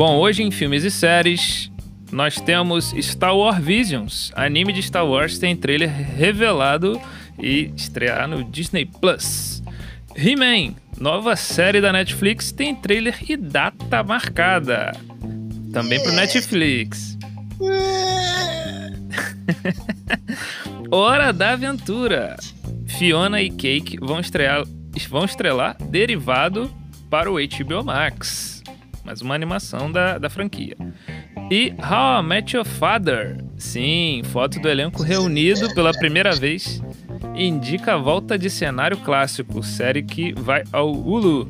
Bom, hoje em filmes e séries, nós temos Star Wars Visions. Anime de Star Wars tem trailer revelado e estrear no Disney Plus. He-Man, nova série da Netflix, tem trailer e data marcada. Também pro Netflix. Hora da Aventura. Fiona e Cake vão estrear, vão estrelar derivado para o HBO Max. Mais uma animação da, da franquia. E How I Met Your Father. Sim, foto do elenco reunido pela primeira vez indica a volta de cenário clássico, série que vai ao Hulu.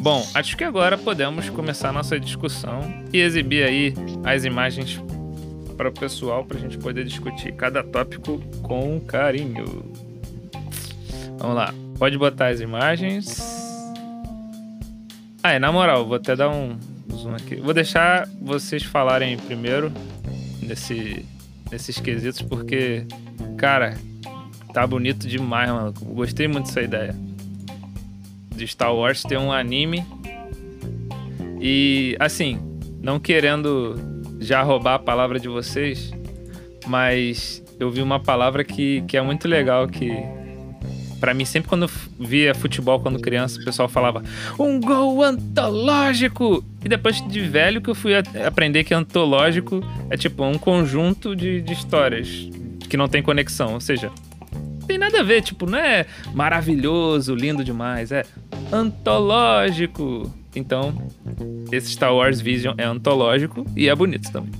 Bom, acho que agora podemos começar nossa discussão e exibir aí as imagens para o pessoal para a gente poder discutir cada tópico com carinho. Vamos lá, pode botar as imagens. Ah, e na moral, vou até dar um zoom aqui. Vou deixar vocês falarem primeiro nesse, nesses quesitos, porque, cara, tá bonito demais, mano. Gostei muito dessa ideia de Star Wars ter um anime. E assim, não querendo já roubar a palavra de vocês, mas eu vi uma palavra que, que é muito legal que para mim sempre quando via futebol quando criança, o pessoal falava um gol antológico. E depois de velho que eu fui aprender que antológico é tipo um conjunto de, de histórias que não tem conexão, ou seja, tem nada a ver, tipo, não é maravilhoso, lindo demais, é antológico. Então, esse Star Wars Vision é antológico e é bonito também.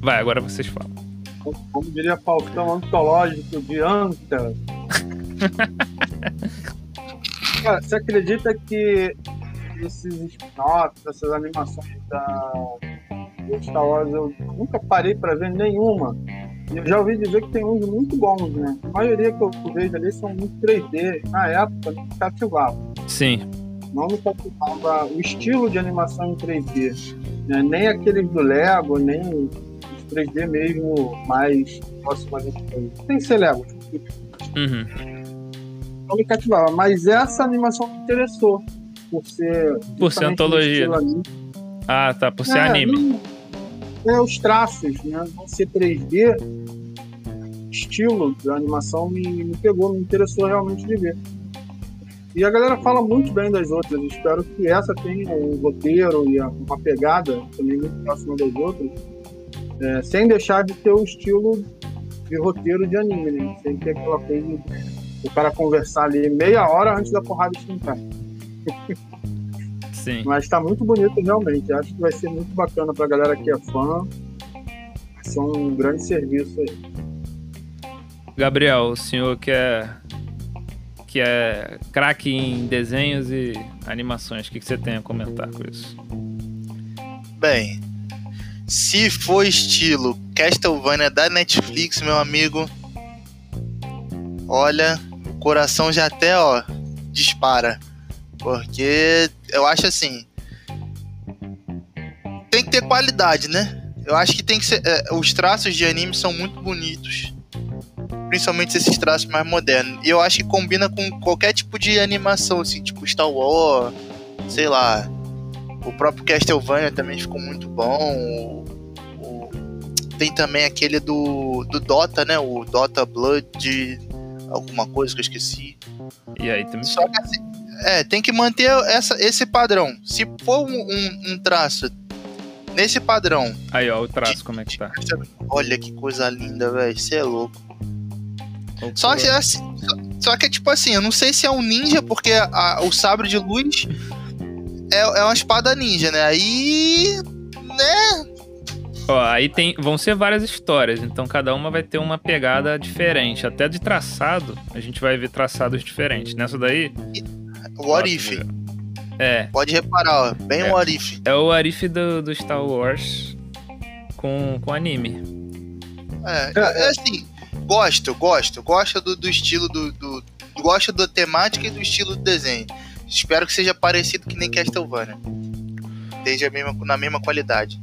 Vai, agora vocês falam. Como diria Faustão, antológico de anta. Cara, você acredita que esses spin-offs, essas animações da Star Wars, eu nunca parei para ver nenhuma. Eu já ouvi dizer que tem uns muito bons, né? A maioria que eu vejo ali são muito 3D. Na época, me cativava. Sim. Não me cativava o estilo de animação em 3D. Né? Nem aqueles do Lego, nem 3D mesmo mais próximo a gente. Tem que ser Lego. Uhum. Não me cativava. Mas essa animação me interessou. Por ser. Por ser antologia. Né? Ah, tá. Por ser é, anime. Não é, os traços, né? Não ser 3D, estilo da animação me, me pegou, me interessou realmente de ver. E a galera fala muito bem das outras. Espero que essa tenha um roteiro e uma pegada também muito próxima das outras, é, sem deixar de ter o estilo de roteiro de anime, né? Sem ter aquela coisa de o cara conversar ali meia hora antes da porrada esquentar. Sim. Mas tá muito bonito realmente. Acho que vai ser muito bacana pra galera que é fã. Vai ser um grande serviço aí. Gabriel, o senhor que é, que é craque em desenhos e animações, o que, que você tem a comentar com isso? Bem, se for estilo Castlevania da Netflix, meu amigo, olha, o coração já até, ó, dispara. Porque eu acho assim. Tem que ter qualidade, né? Eu acho que tem que ser. É, os traços de anime são muito bonitos. Principalmente esses traços mais modernos. E eu acho que combina com qualquer tipo de animação, assim, tipo Star Wars, sei lá. O próprio Castlevania também ficou muito bom. O, o, tem também aquele do, do Dota, né? O Dota Blood. Alguma coisa que eu esqueci. E aí também. Só que assim, é, tem que manter essa, esse padrão. Se for um, um, um traço nesse padrão. Aí, ó, o traço, de, como é que tá? Olha que coisa linda, velho. Você é louco. Só que, assim, só, só, que, tipo assim, eu não sei se é um ninja, porque a, o sabre de luz é, é uma espada ninja, né? Aí. né? Ó, aí tem, vão ser várias histórias, então cada uma vai ter uma pegada diferente. Até de traçado, a gente vai ver traçados diferentes. Nessa daí. O Arif. É. Pode reparar, ó, bem é. o Arif. É o Arif do, do Star Wars com, com anime. É, é, é assim, gosto, gosto. Gosto do, do estilo do, do. Gosto da temática e do estilo do desenho. Espero que seja parecido que nem Castlevania. Esteja mesma, na mesma qualidade.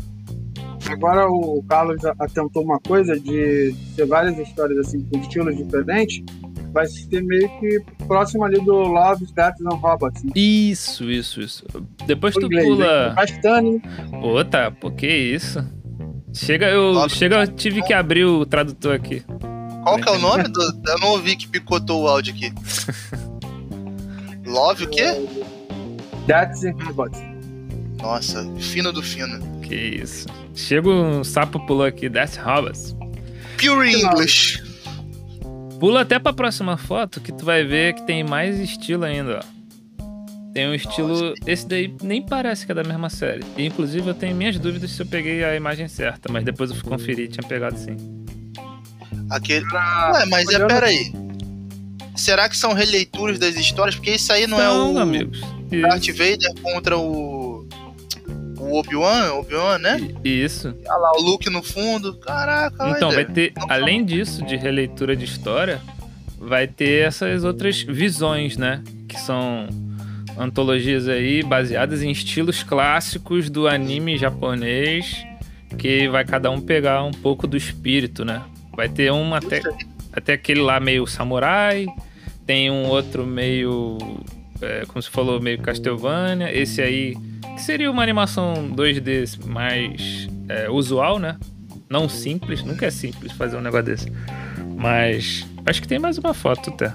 Agora o Carlos atentou uma coisa de ter várias histórias assim com estilos diferentes. vai ser meio que próximo ali do Love, Death and Robots. Né? Isso, isso, isso. Depois Em tu inglês, pula. né? Bastante. Pô, tá, pô, que isso? Chega, eu, Love- chega, eu tive que abrir o tradutor aqui. Qual que é o nome? Do... Eu não ouvi que picotou o áudio aqui. Love o quê? Death and Robots. Nossa, fino do fino. Que isso. Chega um sapo pulou aqui, Death Robots. Pure? English. Pula até pra próxima foto que tu vai ver que tem mais estilo ainda, ó. Tem um estilo. Esse daí nem parece que é da mesma série. E, inclusive eu tenho minhas dúvidas se eu peguei a imagem certa, mas depois eu fui conferir e tinha pegado sim. Aquele. Pra- Ué, mas é, peraí. Será que são releituras das histórias? Porque isso aí não é São, o amigos. Darth. Vader contra o. O Obi-Wan? Obi-Wan, né? Isso. Olha lá, o Luke no fundo. Caraca, Então, vai olha. ter, além disso, de releitura de história, vai ter essas outras visões, né? Que são antologias aí baseadas em estilos clássicos do anime japonês, que vai cada um pegar um pouco do espírito, né? Vai ter um até, até aquele lá meio samurai, tem um outro meio, é, como você falou, meio Castlevania, esse aí, que seria uma animação 2D mais é, usual, né? Não simples, nunca é simples fazer um negócio desse. Mas acho que tem mais uma foto até.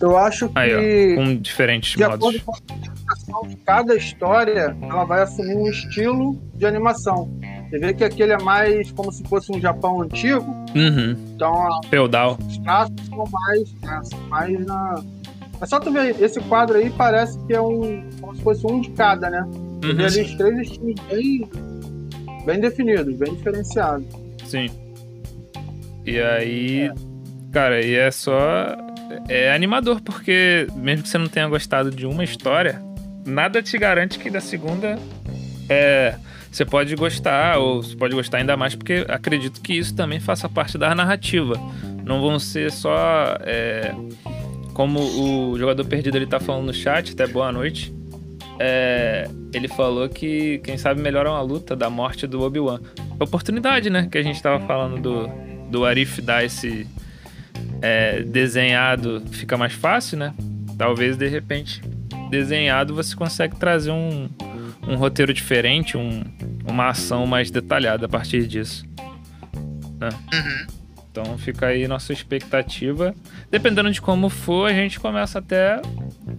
Eu acho que, Aí, ó, com diferentes de modos. acordo com a de cada história, ela vai assumir um estilo de animação. Você vê que aquele é mais como se fosse um Japão antigo, Uhum. então Feudal. os traços são mais, né, são mais na. É só tu ver, esse quadro aí parece que é um. como se fosse um de cada, né? Uhum. ali os três estilos bem, bem definidos, bem diferenciados. Sim. E aí, cara, e é só. É animador, porque mesmo que você não tenha gostado de uma história, nada te garante que da segunda é, você pode gostar, ou você pode gostar ainda mais, porque acredito que isso também faça parte da narrativa. Não vão ser só. é, como o jogador perdido ele tá falando no chat, até boa noite. é, ele falou que quem sabe melhora uma luta da morte do Obi-Wan. Oportunidade, né? Que a gente tava falando do, do Arif dar esse é, desenhado fica mais fácil, né? Talvez de repente desenhado você consegue trazer um, um roteiro diferente, um- uma ação mais detalhada a partir disso. Uhum. Então fica aí nossa expectativa. Dependendo de como for, a gente começa até.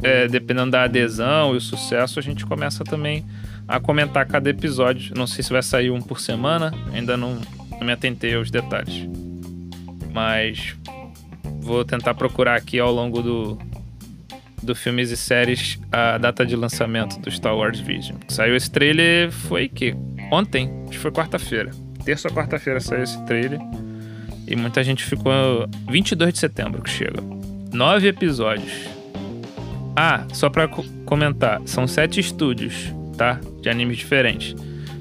é, dependendo da adesão e o sucesso, a gente começa também a comentar cada episódio. Não sei se vai sair um por semana, ainda não, não me atentei aos detalhes. Mas vou tentar procurar aqui ao longo do, do filmes e séries a data de lançamento do Star Wars Vision. Saiu esse trailer foi que ontem, acho que foi quarta-feira. Terça ou quarta-feira saiu esse trailer. E muita gente ficou 22 de setembro que chega. Nove episódios. Ah, só co- comentar, são sete estúdios, tá? De animes diferentes.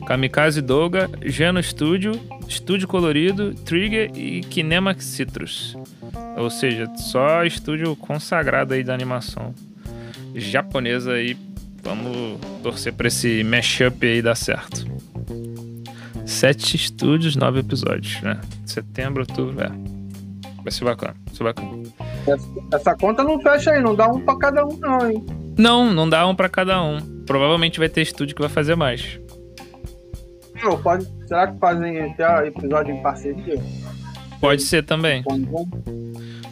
Kamikaze Douga, Geno Studio, Estúdio Colorido, Trigger e Kinemax Citrus. Ou seja, só estúdio consagrado aí da animação japonesa aí. Vamos torcer pra esse mashup aí dar certo. Sete estúdios, nove episódios, né? Setembro, outubro, é. Vai ser bacana, vai ser bacana. Essa, conta não fecha aí, não dá um pra cada um, não, hein? Não, não dá um pra cada um. Provavelmente vai ter estúdio que vai fazer mais. Não, pode, será que fazem até episódio em parceria? Pode ser também. Um?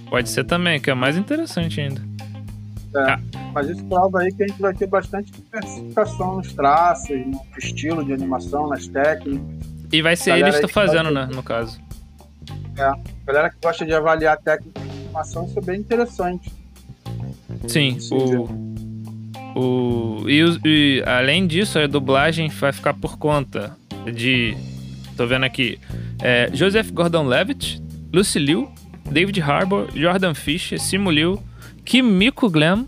Pode ser também, que é mais interessante ainda. Mas isso prova aí que a gente vai ter bastante diversificação nos traços, no estilo de animação, nas técnicas. E vai ser eles que aí estão fazendo, né? No caso. Galera que gosta de avaliar técnica de animação, isso é bem interessante. Sim, Sim, o. o e, e além disso, a dublagem vai ficar por conta de. Tô vendo aqui. É, Joseph Gordon-Levitt, Lucy Liu, David Harbour, Jordan Fisher, Simu Liu, Kimiko Glenn,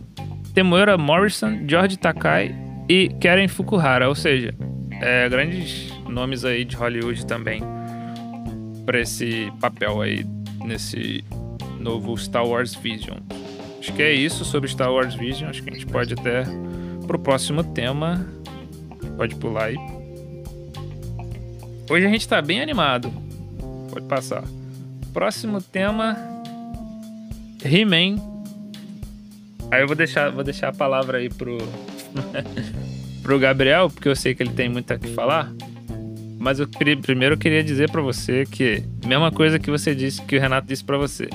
Temuera Morrison, George Takai e Karen Fukuhara. Ou seja, é, grandes nomes aí de Hollywood também para esse papel aí nesse novo Star Wars Vision. Acho que é isso sobre Star Wars Vision. Acho que a gente pode até pro próximo tema. Pode pular aí. Hoje a gente tá bem animado. Pode passar. Próximo tema. He-Man. Aí eu vou deixar, vou deixar a palavra aí pro, pro Gabriel, porque eu sei que ele tem muito a que falar. Mas eu, pri- primeiro eu queria dizer pra você que, mesma coisa que você disse, que o Renato disse pra você.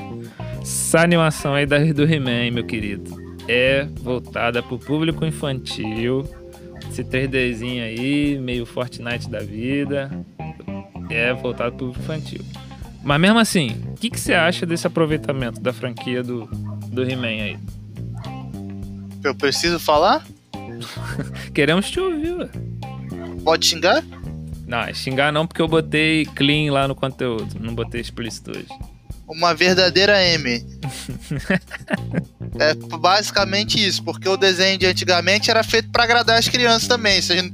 Essa animação aí da, do He-Man, meu querido, é voltada pro público infantil. Esse 3Dzinho aí, meio Fortnite da vida, é voltado pro infantil. Mas mesmo assim, o que, que você acha desse aproveitamento da franquia do, do He-Man aí? Eu preciso falar? Queremos te ouvir, ué. Pode xingar? Não, xingar não, porque eu botei clean lá no conteúdo. Não botei explícito hoje. Uma verdadeira M. é basicamente isso, porque o desenho de antigamente era feito pra agradar as crianças também. Isso a gente...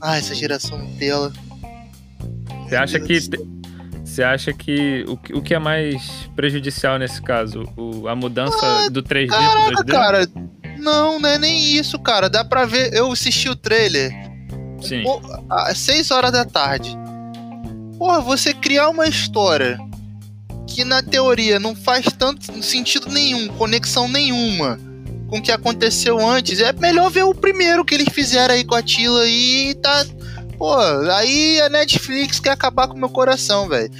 Ah, essa geração Nutella. Você acha que. Você acha que o, que- o que é mais prejudicial nesse caso? O, a mudança do 3D pro Caraca, 2D? cara. Não, não é nem isso, cara. Dá pra ver. Eu assisti o trailer Sim. às 6 horas da tarde. Porra, você criar uma história que na teoria não faz tanto sentido nenhum, conexão nenhuma com o que aconteceu antes, é melhor ver o primeiro que eles fizeram aí com a Tila e tá. Pô, aí a Netflix quer acabar com o meu coração, velho.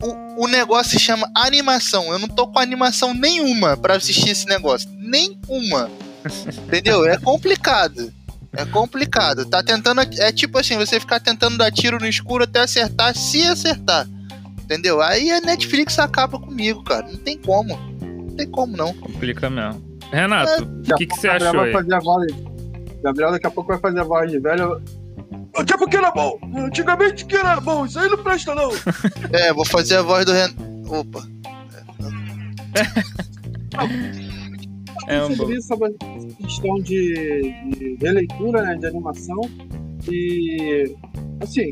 O, o negócio se chama animação. Eu não tô com animação nenhuma pra assistir esse negócio. Nenhuma. Entendeu? É complicado. É complicado. Tá tentando. É tipo assim, você ficar tentando dar tiro no escuro até acertar, se acertar. Entendeu? Aí a Netflix acaba comigo, cara. Não tem como. Não tem como, não. Complica mesmo. Renato, o que, que você Gabriel achou vai aí? fazer a voz. Gabriel daqui a pouco vai fazer a voz de velho. Daqui a pouco era bom. Antigamente que era bom. Isso aí não presta, não. É, vou fazer a voz do Ren. Opa. É um sobre isso, sobre questão de, de releitura, né, de animação. E, assim,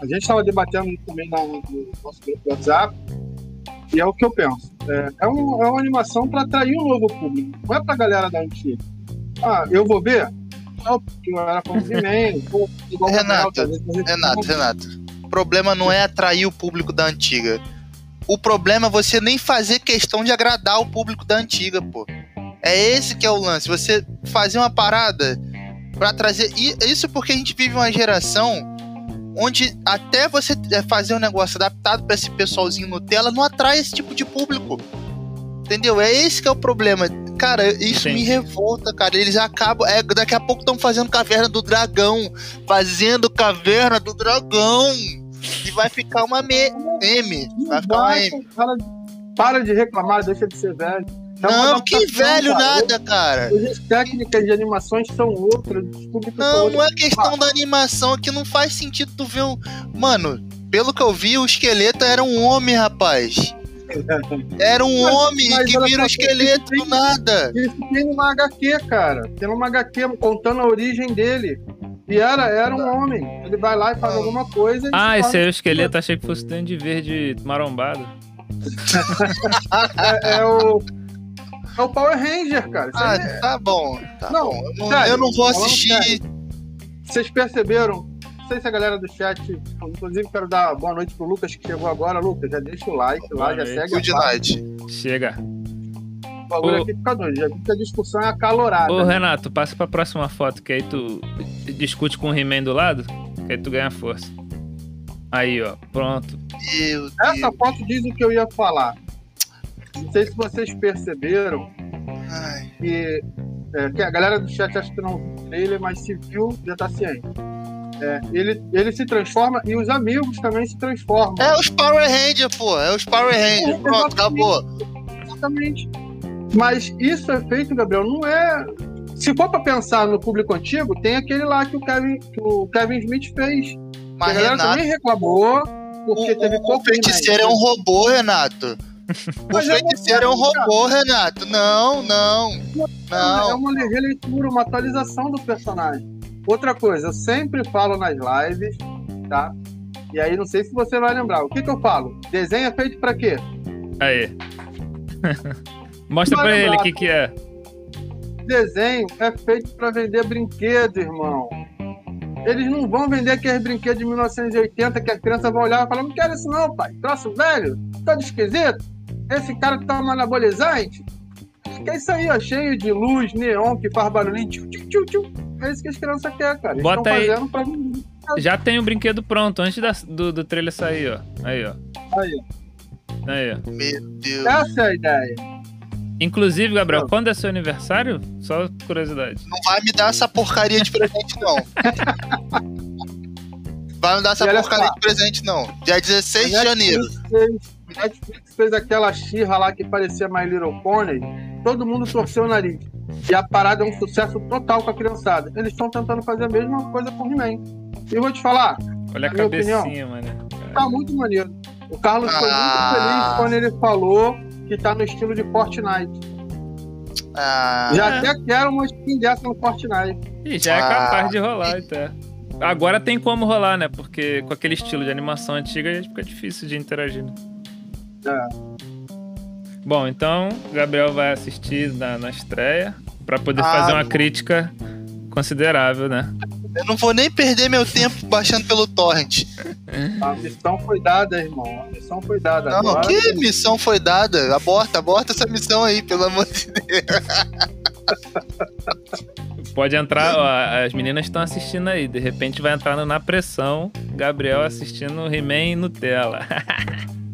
a gente estava debatendo também na- no nosso grupo do WhatsApp. E é o que eu penso. É, é, um- é uma animação para atrair um novo público. Não é pra galera da antiga. Ah, eu vou ver? Não, porque eu era fã de Renato, a Renato, Renato. O problema não é atrair o público da antiga. O problema é você nem fazer questão de agradar o público da antiga, pô. É esse que é o lance. Você fazer uma parada pra trazer. e Isso porque a gente vive uma geração onde até você é, fazer um negócio adaptado pra esse pessoalzinho Nutella não atrai esse tipo de público. Entendeu? É esse que é o problema. Cara, isso Sim. me revolta, cara. Eles acabam. É, daqui a pouco estão fazendo caverna do dragão. Fazendo caverna do dragão. E vai ficar uma me- M. Vai ficar uma M. Para, para de reclamar, deixa de ser velho. É uma Não, que velho cara. nada, cara. As técnicas de animações são outras, são Não, não é questão da animação, é que não faz sentido tu ver um. Mano, pelo que eu vi, o esqueleto era um homem, rapaz. Era um Mas- homem mas que vira o só, esqueleto tem- do nada. Isso tem numa HQ, cara. Tem numa HQ contando a origem dele. E era, era um homem. Ele vai lá e faz alguma coisa. Ah, se esse aí é o esqueleto, achei que fosse o de verde marombado. é, é o. É o Power Ranger, cara. Isso aí Ah, é- tá bom, tá Não, bom. Eu não, sério, eu não vou assistir. Vocês perceberam? Não sei se a galera do chat. Inclusive, quero dar boa noite pro Lucas que chegou agora. Lucas, já deixa o like Boa lá, já noite. segue Good night. Chega. O bagulho Ô. aqui fica doido. Já que a discussão é acalorada. Ô, né? Renato, passa pra próxima foto, que aí tu discute com o He-Man do lado, que aí tu ganha força. Aí, ó, pronto. Meu Deus. Essa foto diz o que eu ia falar. Não sei se vocês perceberam que, é, que a galera do chat acha que não viu o trailer, mas se viu, já tá ciente. É, ele, ele se transforma e os amigos também se transformam. É os Power Rangers, pô. É os Power Rangers. Pronto, acabou. Exatamente. Mas isso é feito, Gabriel, não é. Se for pra pensar no público antigo, tem aquele lá que o Kevin, que o Kevin Smith fez. Que a Mas galera Renato, também reclamou, porque o, teve o, pouco o feiticeiro é um robô, Renato. O é feiticeiro é um robô, Renato. Não, não. É Não. uma releitura, uma atualização do personagem. Outra coisa, eu sempre falo nas lives, tá? E aí não sei se você vai lembrar. O que, que eu falo? Desenho é feito pra quê? Aí. Mostra Vai pra ele o que que é. Desenho é feito pra vender brinquedo, irmão. Eles não vão vender aqueles brinquedos de 1980 que a criança vai olhar e falar: Não quero isso, não, pai. Troço velho, tá de esquisito. Esse cara que toma anabolizante, que é isso aí, ó, cheio de luz, neon, que faz barulhinho. Tchiu, tchiu, tchiu. É isso que as crianças querem, cara. Eles Bota estão aí. fazendo pra. Já tem o brinquedo pronto antes da- do, do trailer sair, ó. Aí, ó. Aí, Aí, ó. Meu Deus. essa é a ideia. Inclusive, Gabriel, Não. quando é seu aniversário? Só curiosidade. Não vai me dar essa porcaria de presente, não. Vai me dar essa porcaria só. de presente, não. Dia 16 de janeiro. Netflix fez, Netflix fez aquela xirra lá que parecia My Little Pony. Todo mundo torceu o nariz. E a parada é um sucesso total com a criançada. Eles estão tentando fazer a mesma coisa com o He-Man. E eu vou te falar, Olha a cabecinha, mano. tá muito maneiro. O Carlos foi Ah. muito feliz quando ele falou que tá no estilo de Fortnite. Ah, Já até quero uma skin dessa no Fortnite. E já é Ah. capaz de rolar até. Agora tem como rolar, né? Porque com aquele estilo de animação antiga fica difícil de interagir. Né? É. Bom, então o Gabriel vai assistir na, na estreia pra poder Ah, fazer uma não. crítica considerável, né? eu não vou nem perder meu tempo baixando pelo torrent. A missão foi dada, irmão. A missão foi dada. Não, Agora, que missão foi dada? Aborta, aborta essa missão aí, pelo amor de Deus. Pode entrar, ó, as meninas estão assistindo aí. De repente vai entrando na pressão, Gabriel assistindo o He-Man e Nutella.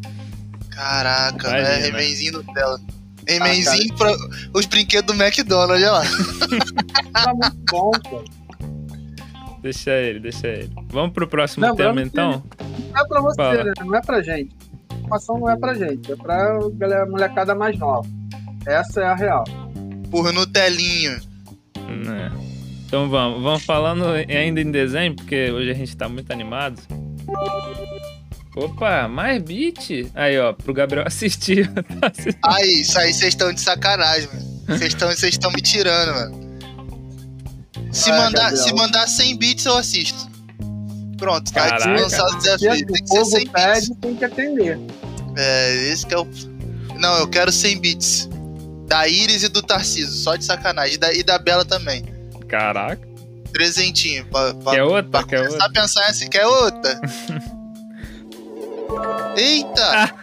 Caraca, Imagina. né? Remenzinho Nutella. Remenzinho pra os brinquedos do McDonald's, olha lá. tá muito bom, cara. deixa ele, deixa ele. Vamos pro próximo Lembrando tema, então? Não é pra você, Fala. né? Não é pra gente. A informação não é pra gente. É pra galera, molecada mais nova. Essa é a real. Por Nutelinho. Né. Então vamos, vamos falando ainda em desenho, porque hoje a gente tá muito animado. Opa, mais beat. Aí, ó, pro Gabriel assistir. Aí, isso aí vocês estão de sacanagem, mano. Vocês estão vocês estão me tirando, mano. Se, Ah, mandar, Gabriel. se mandar 100 bits, eu assisto. Pronto, tá aqui Caraca. lançado o Se desafio. Tem que ser povo 100 bits. pede, tem que atender. É, esse que é o. Não, eu quero 100 bits. Da Iris e do Tarciso, só de sacanagem. E da, e da Bela também. Caraca. Presentinho. Pra, pra, Quer outra? pra Quer começar outra? a pensar assim, quer outra? Eita!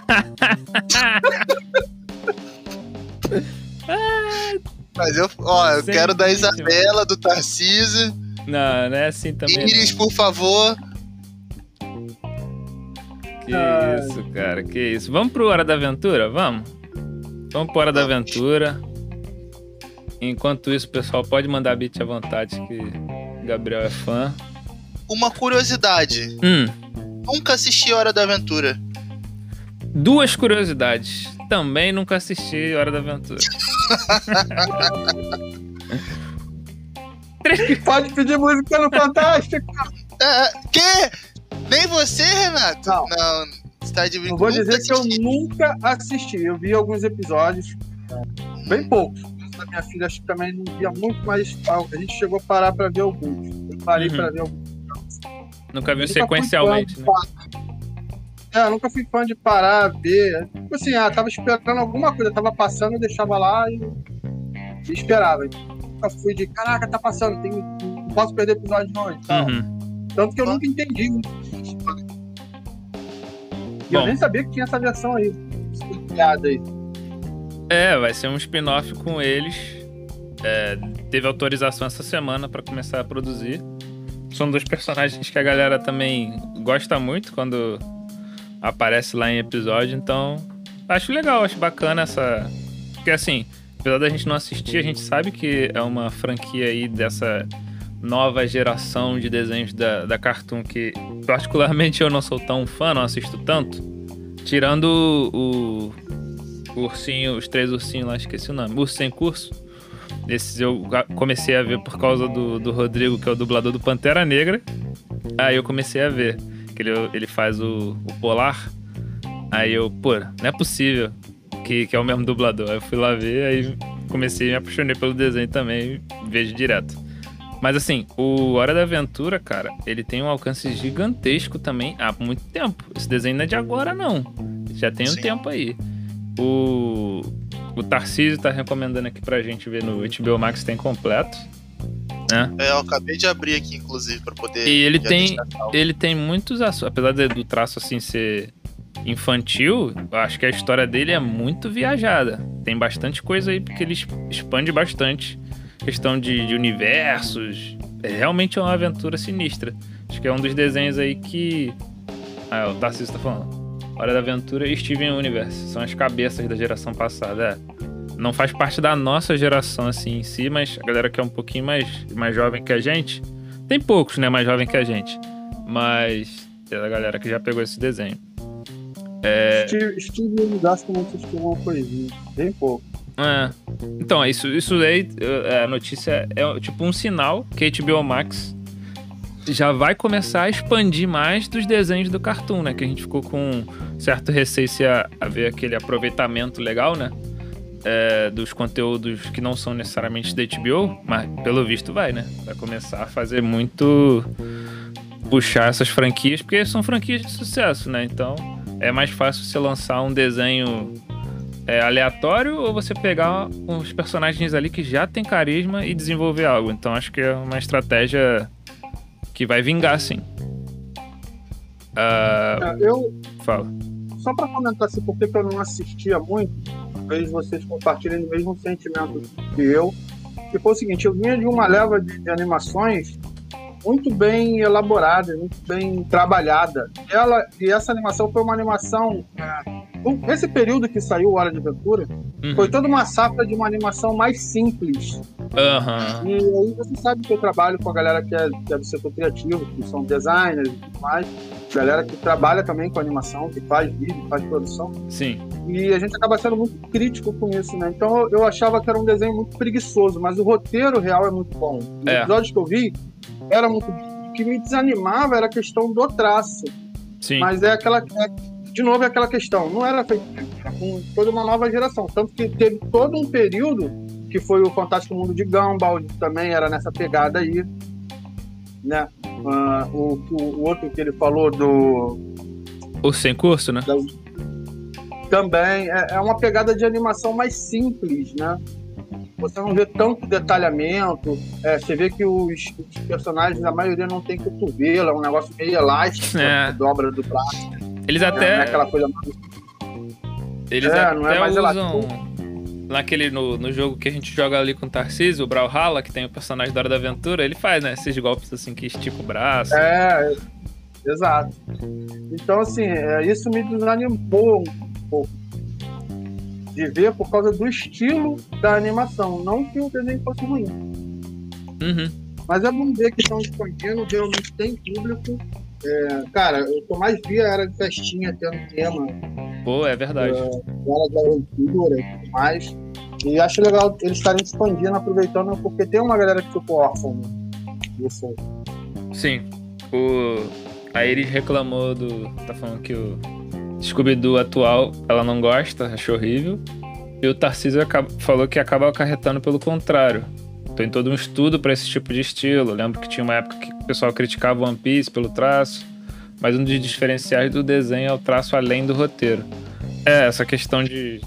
Mas eu, ó, eu Sem quero da Isabela, do Tarcísio. Não, não é assim também. não. Iris, por favor. Que Ai. isso, cara, que isso. Vamos pro Hora da Aventura? Vamos? Vamos pro Hora da Aventura. Enquanto isso, pessoal pode mandar beat à vontade, que Gabriel é fã. Uma curiosidade. Hum, Nunca assisti Hora da Aventura. duas curiosidades. Também nunca assisti Hora da Aventura. Pode pedir música no Fantástico. É, que? Nem você, Renato? Não. Não, você tá de Não brinco. vou dizer que eu assisti. nunca assisti. Eu vi alguns episódios, bem poucos. A minha filha acho que também não via muito, mas a gente chegou a parar pra ver alguns. Eu parei Uhum. pra ver alguns. Nunca viu Eu fui sequencialmente, né? É, eu nunca fui fã de parar, ver. Tipo assim, ah, tava esperando alguma coisa, tava passando, eu deixava lá e, e esperava. Nunca fui de, caraca, tá passando, tem, não posso perder episódio não. e tal. Uhum. Tanto que eu nunca entendi. E eu Bom. nem sabia que tinha essa versão aí. piada aí. É, vai ser um spin-off com eles. É, teve autorização essa semana pra começar a produzir. São dois personagens que a galera também gosta muito quando aparece lá em episódio, então acho legal, acho bacana essa. Porque assim, apesar da gente não assistir, a gente sabe que é uma franquia aí dessa nova geração de desenhos da, da Cartoon que particularmente eu não sou tão fã, não assisto tanto. Tirando o, o ursinho, os três ursinhos lá, esqueci o nome, Urso Sem Curso. Esses eu comecei a ver por causa do, do Rodrigo, que é o dublador do Pantera Negra. Aí eu comecei a ver, que ele, ele faz o, o Polar. Aí eu, pô, não é possível que, que é o mesmo dublador. Aí eu fui lá ver, aí comecei e me apaixonei pelo desenho também, vejo direto. Mas assim, o Hora da Aventura, cara, ele tem um alcance gigantesco também há muito tempo. Esse desenho não é de agora, não. Já tem um Sim. tempo aí. O, o Tarcísio tá recomendando aqui pra gente ver no HBO Max, tem completo. Né? É, eu acabei de abrir aqui, inclusive, pra poder. E ele tem-. Ele tem muitos assuntos, apesar do traço assim ser infantil, eu acho que a história dele é muito viajada. Tem bastante coisa aí, porque ele expande bastante. Questão de, de universos. É realmente uma aventura sinistra. Acho que é um dos desenhos aí que. Ah, o Tarcísio tá falando. Hora da Aventura e Steven Universe. São as cabeças da geração passada. É. Não faz parte da nossa geração, assim, em si, mas a galera que é um pouquinho mais, mais jovem que a gente. Tem poucos, né, mais jovem que a gente. Mas é a galera que já pegou esse desenho. É... Steve, Steve Universe também assistiu uma coisinha. Bem pouco. É. Então, isso, isso aí, é, a notícia é tipo um sinal que a HBO Max já vai começar a expandir mais dos desenhos do Cartoon, né? Que a gente ficou com certo receio se a, a ver aquele aproveitamento legal, né? É, dos conteúdos que não são necessariamente da HBO, mas pelo visto vai, né? Vai começar a fazer muito puxar essas franquias, porque são franquias de sucesso, né? Então é mais fácil você lançar um desenho é, aleatório ou você pegar uns personagens ali que já tem carisma e desenvolver algo. Então acho que é uma estratégia que vai vingar, sim. Uh... eu. Fala. Só para comentar assim, por que eu não assistia muito, talvez vocês compartilhem o mesmo sentimento que eu. Que foi o seguinte: eu vinha de uma leva de, de animações muito bem elaborada, muito bem trabalhada. Ela, e essa animação foi uma animação. É, esse período que saiu Hora de Aventura uhum. foi toda uma safra de uma animação mais simples, Uhum. E aí você sabe que eu trabalho com a galera que é, que é do setor criativo, que são designers e tudo mais, galera que trabalha também com animação, que faz vídeo, faz produção. Sim. E a gente acaba sendo muito crítico com isso, né? Então eu achava que era um desenho muito preguiçoso, mas o roteiro real é muito bom. Os é. episódios que eu vi era muito O que me desanimava era a questão do traço. Sim. Mas é aquela. É, de novo, é aquela questão. Não era feito com toda uma nova geração. Tanto que teve todo um período que foi o Fantástico Mundo de Gumball, também era nessa pegada aí. Né? Uh, o, o, outro que ele falou do. O Sem Curso, né? Da, também é, é, uma pegada de animação mais simples, né? Você não vê tanto detalhamento, é, você vê que os, os, personagens, a maioria não tem cotovelo, é um negócio meio elástico, é. dobra do braço. Eles até. Não é aquela coisa mais... Eles é, até não é mais usam. Naquele no, no jogo que a gente joga ali com o Tarcísio, o Brawlhalla, que tem o personagem da Hora da Aventura, ele faz, né? Esses golpes assim que estica o braço. É, exato. Então, assim, é, isso me desanimou um pouco de ver por causa do estilo da animação. Não que o desenho fosse ruim. Uhum. Mas é bom ver que estão expandindo, realmente tem público. É, cara, o que eu mais via era de festinha tendo tema. Pô, é verdade. É, de aventura e tudo mais. E acho legal eles estarem expandindo, aproveitando, porque tem uma galera que ficou órfã disso Sim. O... A Iris reclamou do. Tá falando que o Scooby-Doo atual ela não gosta, achou horrível. E o Tarcísio falou que acaba acarretando pelo contrário. Tem todo um estudo para esse tipo de estilo. Eu lembro que tinha uma época que o pessoal criticava One Piece pelo traço, mas um dos diferenciais do desenho é o traço além do roteiro. É, essa questão de.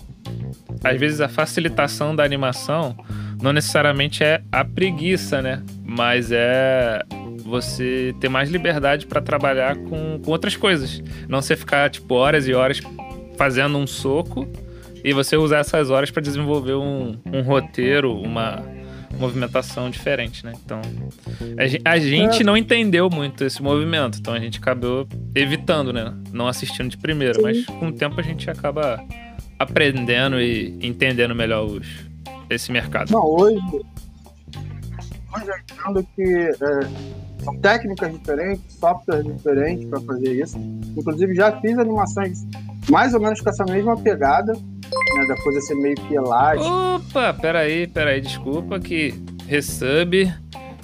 Às vezes a facilitação da animação não necessariamente é a preguiça, né? Mas é você ter mais liberdade para trabalhar com, com outras coisas. Não você ficar, tipo, horas e horas fazendo um soco e você usar essas horas para desenvolver um, um roteiro, uma movimentação diferente, né? Então, a gente é. não entendeu muito esse movimento, então a gente acabou evitando, né? Não assistindo de primeiro, Sim. mas com o tempo a gente acaba aprendendo e entendendo melhor os, esse mercado. Não, hoje, hoje eu entendo que é, são técnicas diferentes, softwares diferentes para fazer isso. Inclusive já fiz animações mais ou menos com essa mesma pegada, né, da coisa ser meio que elástica. Opa, peraí, peraí, desculpa que resub.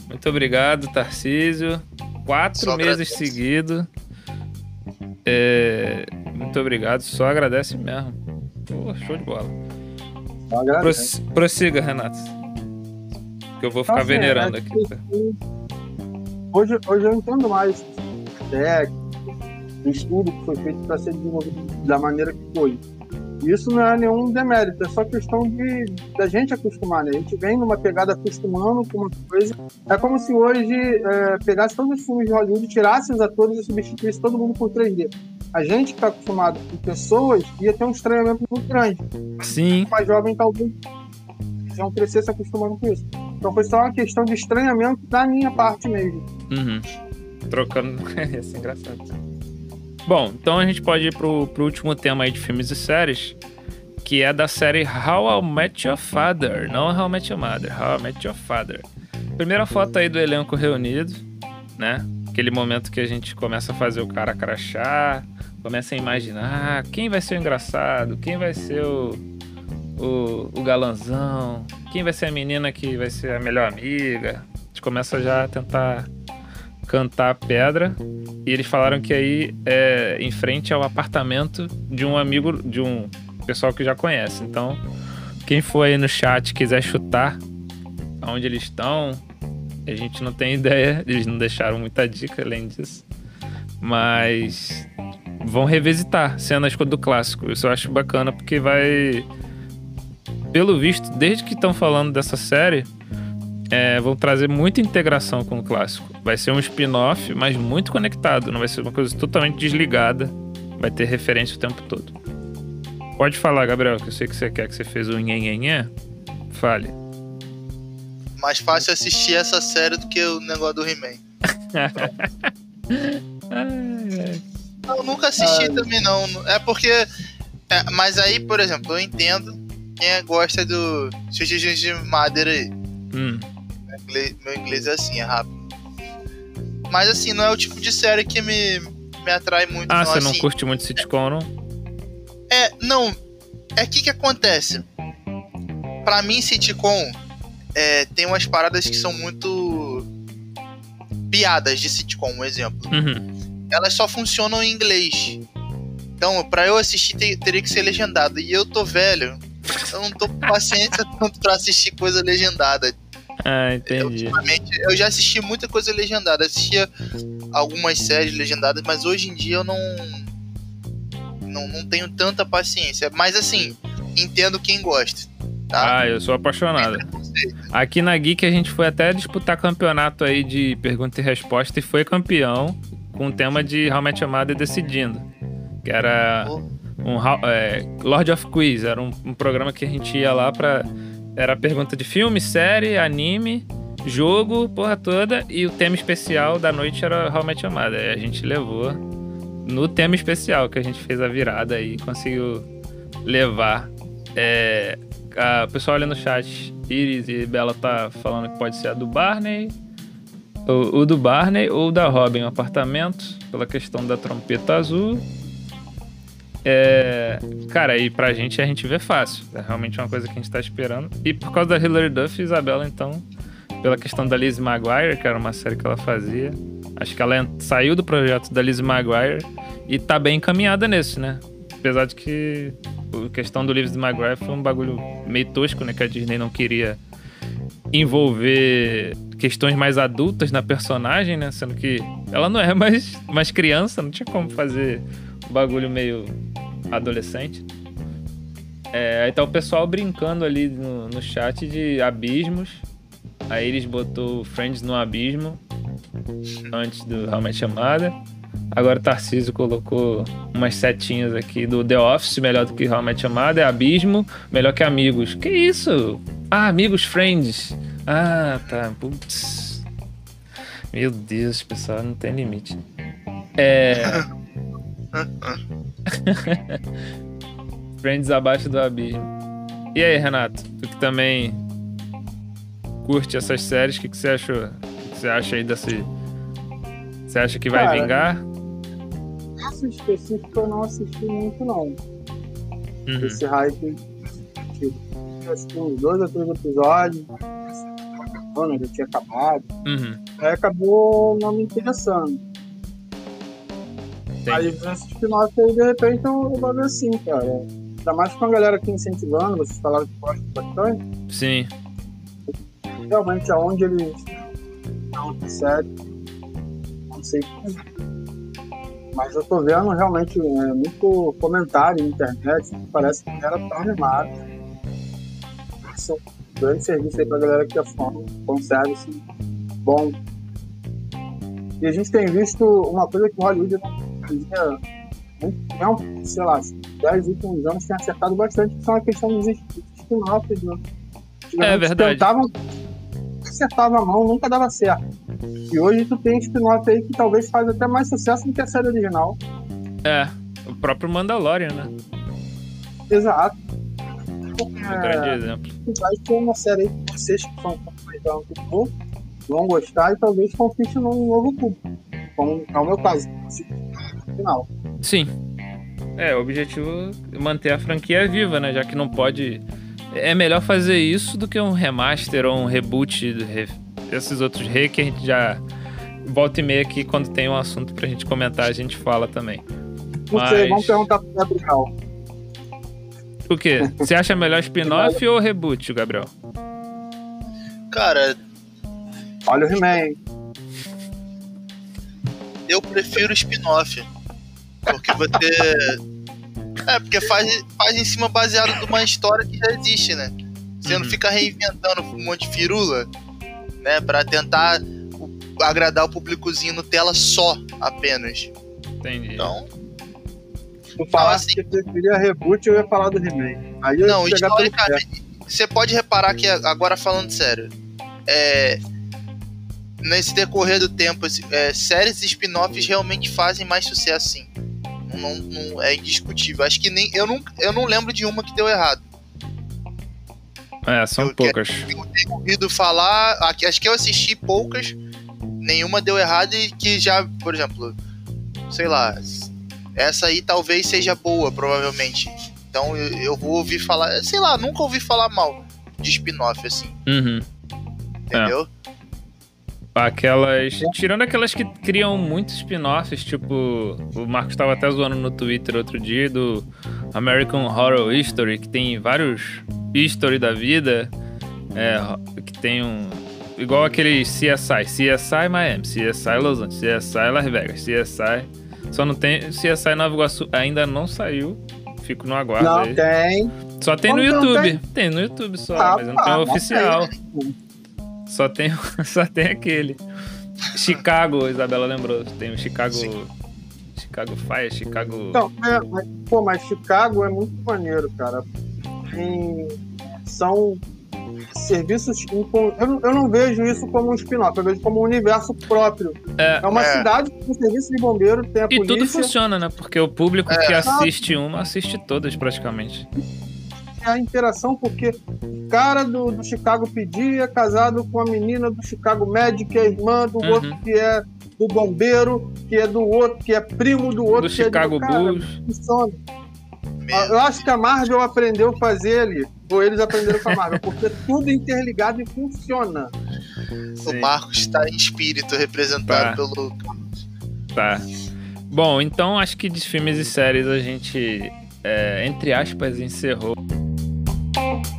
Muito obrigado, Tarcísio. Quatro só meses seguidos. É, muito obrigado, só agradece mesmo. Pô, show de bola. Pross prossiga, Renato. Que eu vou ficar assim, venerando é aqui. Hoje, hoje eu entendo mais técnico, estudo que foi feito para ser desenvolvido da maneira que foi. Isso não é nenhum demérito, é só questão de da gente acostumar, né? A gente vem numa pegada acostumando com uma coisa. É como se hoje é, pegasse todos os filmes de Hollywood, tirasse os atores e substituísse todo mundo por 3D. a gente que está acostumado com pessoas ia ter um estranhamento muito grande. Sim. O mais jovem talvez vão crescer se acostumando com isso. Então foi só uma questão de estranhamento da minha parte mesmo. Uhum. Trocando. Isso é engraçado. Bom, então a gente pode ir pro, pro último tema aí de filmes e séries, que é da série How I Met Your Father. Não How I Met Your Mother, How I Met Your Father. Primeira foto aí do elenco reunido, né? Aquele momento que a gente começa a fazer o cara crachar, começa a imaginar quem vai ser o engraçado, quem vai ser o, o, o galanzão, quem vai ser a menina que vai ser a melhor amiga. A gente começa já a tentar cantar pedra. E eles falaram que aí é em frente ao apartamento de um amigo, de um pessoal que já conhece. Então, quem for aí no chat quiser chutar onde eles estão, a gente não tem ideia. Eles não deixaram muita dica além disso. Mas vão revisitar cenas do clássico. Isso eu acho bacana porque vai. Pelo visto, desde que estão falando dessa série, é, vão trazer muita integração com o clássico. Vai ser um spin-off, mas muito conectado. Não vai ser uma coisa totalmente desligada. Vai ter referência o tempo todo. Pode falar, Gabriel, que eu sei que você quer que você fez o nhenhenhé. Fale. Mais fácil assistir essa série do que o negócio do He-Man. Eu nunca assisti Ah. também, não. É porque. é, mas aí, por exemplo, eu entendo quem gosta do Xixi de Madeira aí. Hum, Meu inglês, meu inglês é assim, é rápido. Mas assim, não é o tipo de série que me, me atrai muito. Ah, não. você não assim, curte muito sitcom, não? É, não. É que que acontece. Pra mim, sitcom é, tem umas paradas que são muito piadas de sitcom, um exemplo. Uhum. Elas só funcionam em inglês. Então, pra eu assistir, te- teria que ser legendado. E eu tô velho. Eu não tô com paciência tanto pra assistir coisa legendada. Ah, Eu, entendi. ultimamente, eu já assisti muita coisa legendada. Assistia algumas séries legendadas, mas hoje em dia eu não. Não, não tenho tanta paciência. Mas assim, entendo quem gosta. Tá? Ah, eu sou apaixonado. Aqui na Geek a gente foi até disputar campeonato aí de pergunta e resposta e foi campeão com o tema de How I Met Your Mother decidindo. Que era um é, Lord of Quiz, era um, um programa que a gente ia lá pra. Era pergunta de filme, série, anime, jogo, porra toda, e o tema especial da noite era How I Met Your Mother. E a gente levou no tema especial que a gente fez a virada e conseguiu levar. É, a- o pessoal ali no chat, Iris e Bela tá falando que pode ser a do Barney, o, o do Barney ou da Robin, um apartamento, pela questão da trompeta azul. É, cara, e pra gente a gente vê fácil. É realmente uma coisa que a gente tá esperando. E por causa da Hilary Duff, Isabela, então, pela questão da Lizzie Maguire, que era uma série que ela fazia. Acho que ela saiu do projeto da Lizzie Maguire e tá bem encaminhada nesse, né? Apesar de que a questão do Lizzie Maguire foi um bagulho meio tosco, né? Que a Disney não queria envolver questões mais adultas na personagem, né? Sendo que ela não é mais, mais criança, não tinha como fazer bagulho meio adolescente. É, aí tá o pessoal brincando ali no, no chat de abismos. Aí eles botou Friends no abismo antes do Your Mother. Agora o Tarcísio colocou umas setinhas aqui do The Office, melhor do que Met Your Mother, Abismo, melhor que Amigos. Que isso? Ah, Amigos, Friends. Ah, tá. Putz. Meu Deus, pessoal, não tem limite. É. Friends abaixo do abismo. E aí, Renato? Tu que também curte essas séries, o que, que você achou? O que, que você acha aí desse. Você acha que vai Cara, vingar? Essa específica eu não assisti muito, não. Uhum. Esse hype. Tipo, eu assisti uns dois ou três episódios. Já tinha acabado. Uhum. Aí acabou não me interessando. Entendi. Aí esse spin-off aí, de repente, eu vou ver assim, cara. Ainda mais com a galera aqui incentivando, vocês falaram que gostam bastante. Sim. Realmente, aonde eles estão sério, não sei. Mas eu tô vendo realmente é, muito comentário na internet, que parece que a galera tá animada. Isso é um grande serviço aí pra galera que é fã, um service bom. E a gente tem visto uma coisa que o Hollywood não fazia há é um, sei lá, 10 últimos anos tem acertado bastante, que são a questão dos spin-offs. Né? É verdade. Tentavam, acertava a mão, nunca dava certo. E hoje tu tem spin-off aí que talvez faz até mais sucesso do que a série original. É, o próprio Mandalorian, né? Exato. Um grande exemplo. Vai ter uma série aí que vocês que são da Antipo vão gostar e talvez conquiste num novo público. Como é o meu caso. Final. Sim. É, o objetivo é manter a franquia viva, né? Já que não pode. É melhor fazer isso do que um remaster ou um reboot esses outros re que a gente já volta e meia aqui quando tem um assunto pra gente comentar, a gente fala também. Não Mas... sei, vamos perguntar pro Gabriel. O quê? Você acha melhor spin-off ou reboot, Gabriel? Cara, Olha o He-Man. eu prefiro spin-off. Porque você. É, porque faz, faz em cima baseado numa história que já existe, né? Você não Uhum. fica reinventando um monte de firula, né? Pra tentar o- agradar o públicozinho Nutella só, apenas. Entendi. Então, Tu falasse assim- que preferia reboot, eu ia falar do He-Man. Aí eu não, historicamente, você pode reparar que, agora falando sério, é, nesse decorrer do tempo, é, séries e spin-offs realmente fazem mais sucesso, sim. Não, não- é indiscutível. Acho que nem. Eu não, eu não lembro de uma que deu errado. É, são eu poucas. Eu tenho ouvido falar. Acho que eu assisti poucas, nenhuma deu errado e que já, por exemplo, sei lá, essa aí talvez seja boa, provavelmente. Então eu, eu vou ouvir falar, sei lá, nunca ouvi falar mal de spin-off, assim, Uhum. entendeu? Aquelas. Tirando aquelas que criam muitos spin-offs, tipo. O Marcos estava até zoando no Twitter outro dia do American Horror History, que tem vários history da vida. É, que tem um. Igual aquele CSI, CSI Miami, CSI Los Angeles, CSI Las Vegas, CSI. Só não tem. CSI Nova Iguaçu ainda não saiu. Fico no aguardo Não, aí. tem. Só tem no Como que não YouTube. Tem? no YouTube só, Ah, mas não pá, tem o não oficial. tem. Só tem, só tem aquele. Chicago, Isabela lembrou. Tem o Chicago. Sim. Chicago Fire, Chicago. Então, é, mas, pô, mas Chicago é muito maneiro, cara. Tem- são serviços. Eu não, eu não vejo isso como um spin-off, eu vejo como um universo próprio. É, É uma É. cidade com serviço de bombeiro, tem a e polícia. tudo funciona, né? Porque o público É. que assiste uma assiste todas praticamente. A interação, porque o cara do, do Chicago PD é casado com a menina do Chicago Med, que é irmã do Uhum. outro que é do bombeiro, que é do outro, que é primo do outro, Do que Chicago é do cara, Bulls. Eu acho que a Marvel aprendeu a fazer ali, ou eles aprenderam com a Marvel, porque é tudo interligado e funciona. O Sim. Marcos está em espírito representado Tá. pelo. Tá. Bom, então acho que de filmes e séries a gente, é, entre aspas, encerrou. Thank you.